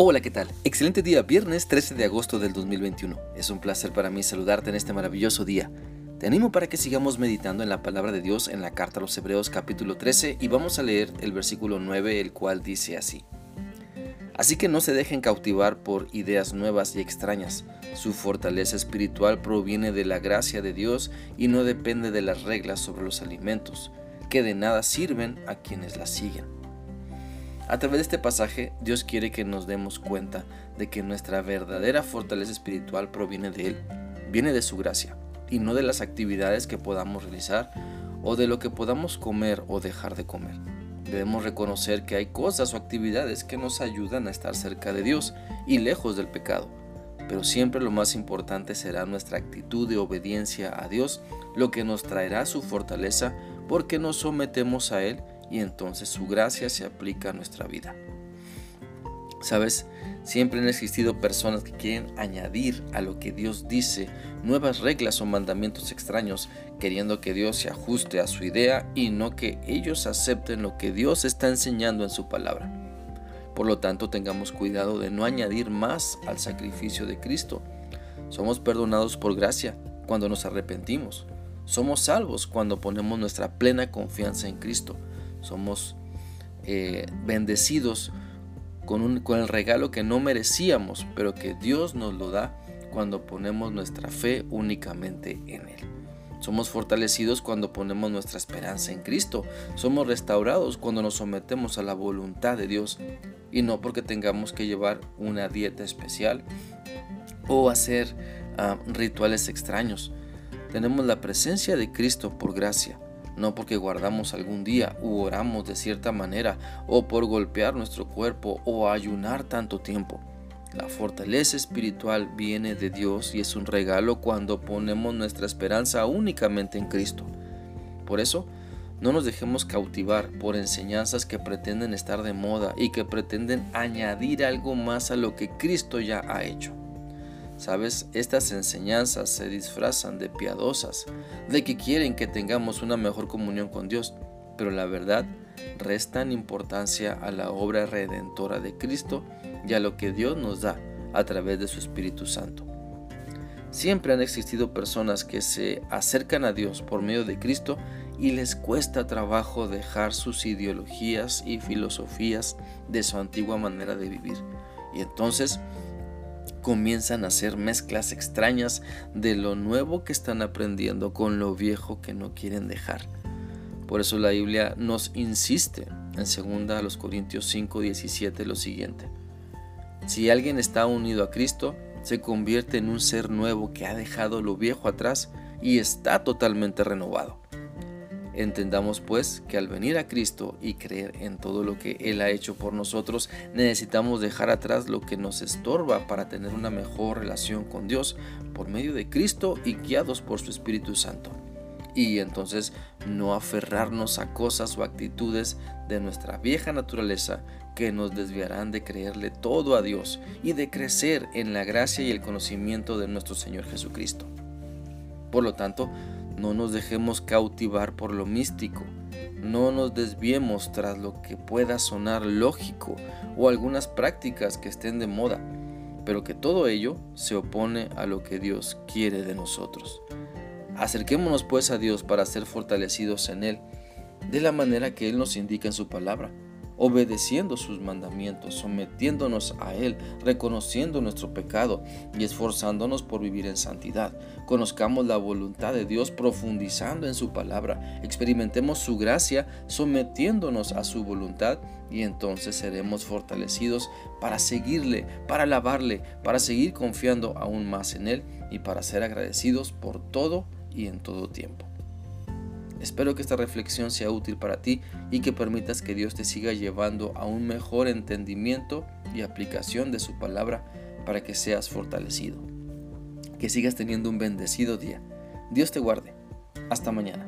Hola, ¿qué tal? Excelente día, viernes 13 de agosto del 2021. Es un placer para mí saludarte en este maravilloso día. Te animo para que sigamos meditando en la palabra de Dios en la carta a los Hebreos capítulo 13 y vamos a leer el versículo 9, el cual dice así. Así que no se dejen cautivar por ideas nuevas y extrañas. Su fortaleza espiritual proviene de la gracia de Dios y no depende de las reglas sobre los alimentos, que de nada sirven a quienes las siguen. A través de este pasaje, Dios quiere que nos demos cuenta de que nuestra verdadera fortaleza espiritual proviene de Él, viene de su gracia, y no de las actividades que podamos realizar o de lo que podamos comer o dejar de comer. Debemos reconocer que hay cosas o actividades que nos ayudan a estar cerca de Dios y lejos del pecado, pero siempre lo más importante será nuestra actitud de obediencia a Dios, lo que nos traerá su fortaleza porque nos sometemos a Él y entonces su gracia se aplica a nuestra vida. Sabes, siempre han existido personas que quieren añadir a lo que Dios dice nuevas reglas o mandamientos extraños, queriendo que Dios se ajuste a su idea y no que ellos acepten lo que Dios está enseñando en su palabra. Por lo tanto, tengamos cuidado de no añadir más al sacrificio de Cristo. Somos perdonados por gracia cuando nos arrepentimos. Somos salvos cuando ponemos nuestra plena confianza en Cristo somos eh, bendecidos con, con el regalo que no merecíamos, pero que Dios nos lo da cuando ponemos nuestra fe únicamente en Él. Somos fortalecidos cuando ponemos nuestra esperanza en Cristo. Somos restaurados cuando nos sometemos a la voluntad de Dios y no porque tengamos que llevar una dieta especial o hacer ah, rituales extraños. Tenemos la presencia de Cristo por gracia no porque guardamos algún día u oramos de cierta manera o por golpear nuestro cuerpo o ayunar tanto tiempo. La fortaleza espiritual viene de Dios y es un regalo cuando ponemos nuestra esperanza únicamente en Cristo. Por eso, no nos dejemos cautivar por enseñanzas que pretenden estar de moda y que pretenden añadir algo más a lo que Cristo ya ha hecho. Sabes, estas enseñanzas se disfrazan de piadosas, de que quieren que tengamos una mejor comunión con Dios, pero la verdad restan importancia a la obra redentora de Cristo y a lo que Dios nos da a través de su Espíritu Santo. Siempre han existido personas que se acercan a Dios por medio de Cristo y les cuesta trabajo dejar sus ideologías y filosofías de su antigua manera de vivir. Y entonces comienzan a hacer mezclas extrañas de lo nuevo que están aprendiendo con lo viejo que no quieren dejar. Por eso la Biblia nos insiste en 2 Corintios 5, 17 lo siguiente. Si alguien está unido a Cristo, se convierte en un ser nuevo que ha dejado lo viejo atrás y está totalmente renovado. Entendamos pues que al venir a Cristo y creer en todo lo que Él ha hecho por nosotros, necesitamos dejar atrás lo que nos estorba para tener una mejor relación con Dios por medio de Cristo y guiados por su Espíritu Santo. Y entonces no aferrarnos a cosas o actitudes de nuestra vieja naturaleza que nos desviarán de creerle todo a Dios y de crecer en la gracia y el conocimiento de nuestro Señor Jesucristo. Por lo tanto, no nos dejemos cautivar por lo místico. No nos desviemos tras lo que pueda sonar lógico o algunas prácticas que estén de moda, pero que todo ello se opone a lo que Dios quiere de nosotros. Acerquémonos pues a Dios para ser fortalecidos en Él, de la manera que Él nos indica en su palabra obedeciendo sus mandamientos, sometiéndonos a Él, reconociendo nuestro pecado y esforzándonos por vivir en santidad. Conozcamos la voluntad de Dios profundizando en su palabra, experimentemos su gracia sometiéndonos a su voluntad y entonces seremos fortalecidos para seguirle, para alabarle, para seguir confiando aún más en Él y para ser agradecidos por todo y en todo tiempo. Espero que esta reflexión sea útil para ti y que permitas que Dios te siga llevando a un mejor entendimiento y aplicación de su palabra para que seas fortalecido. Que sigas teniendo un bendecido día. Dios te guarde. Hasta mañana.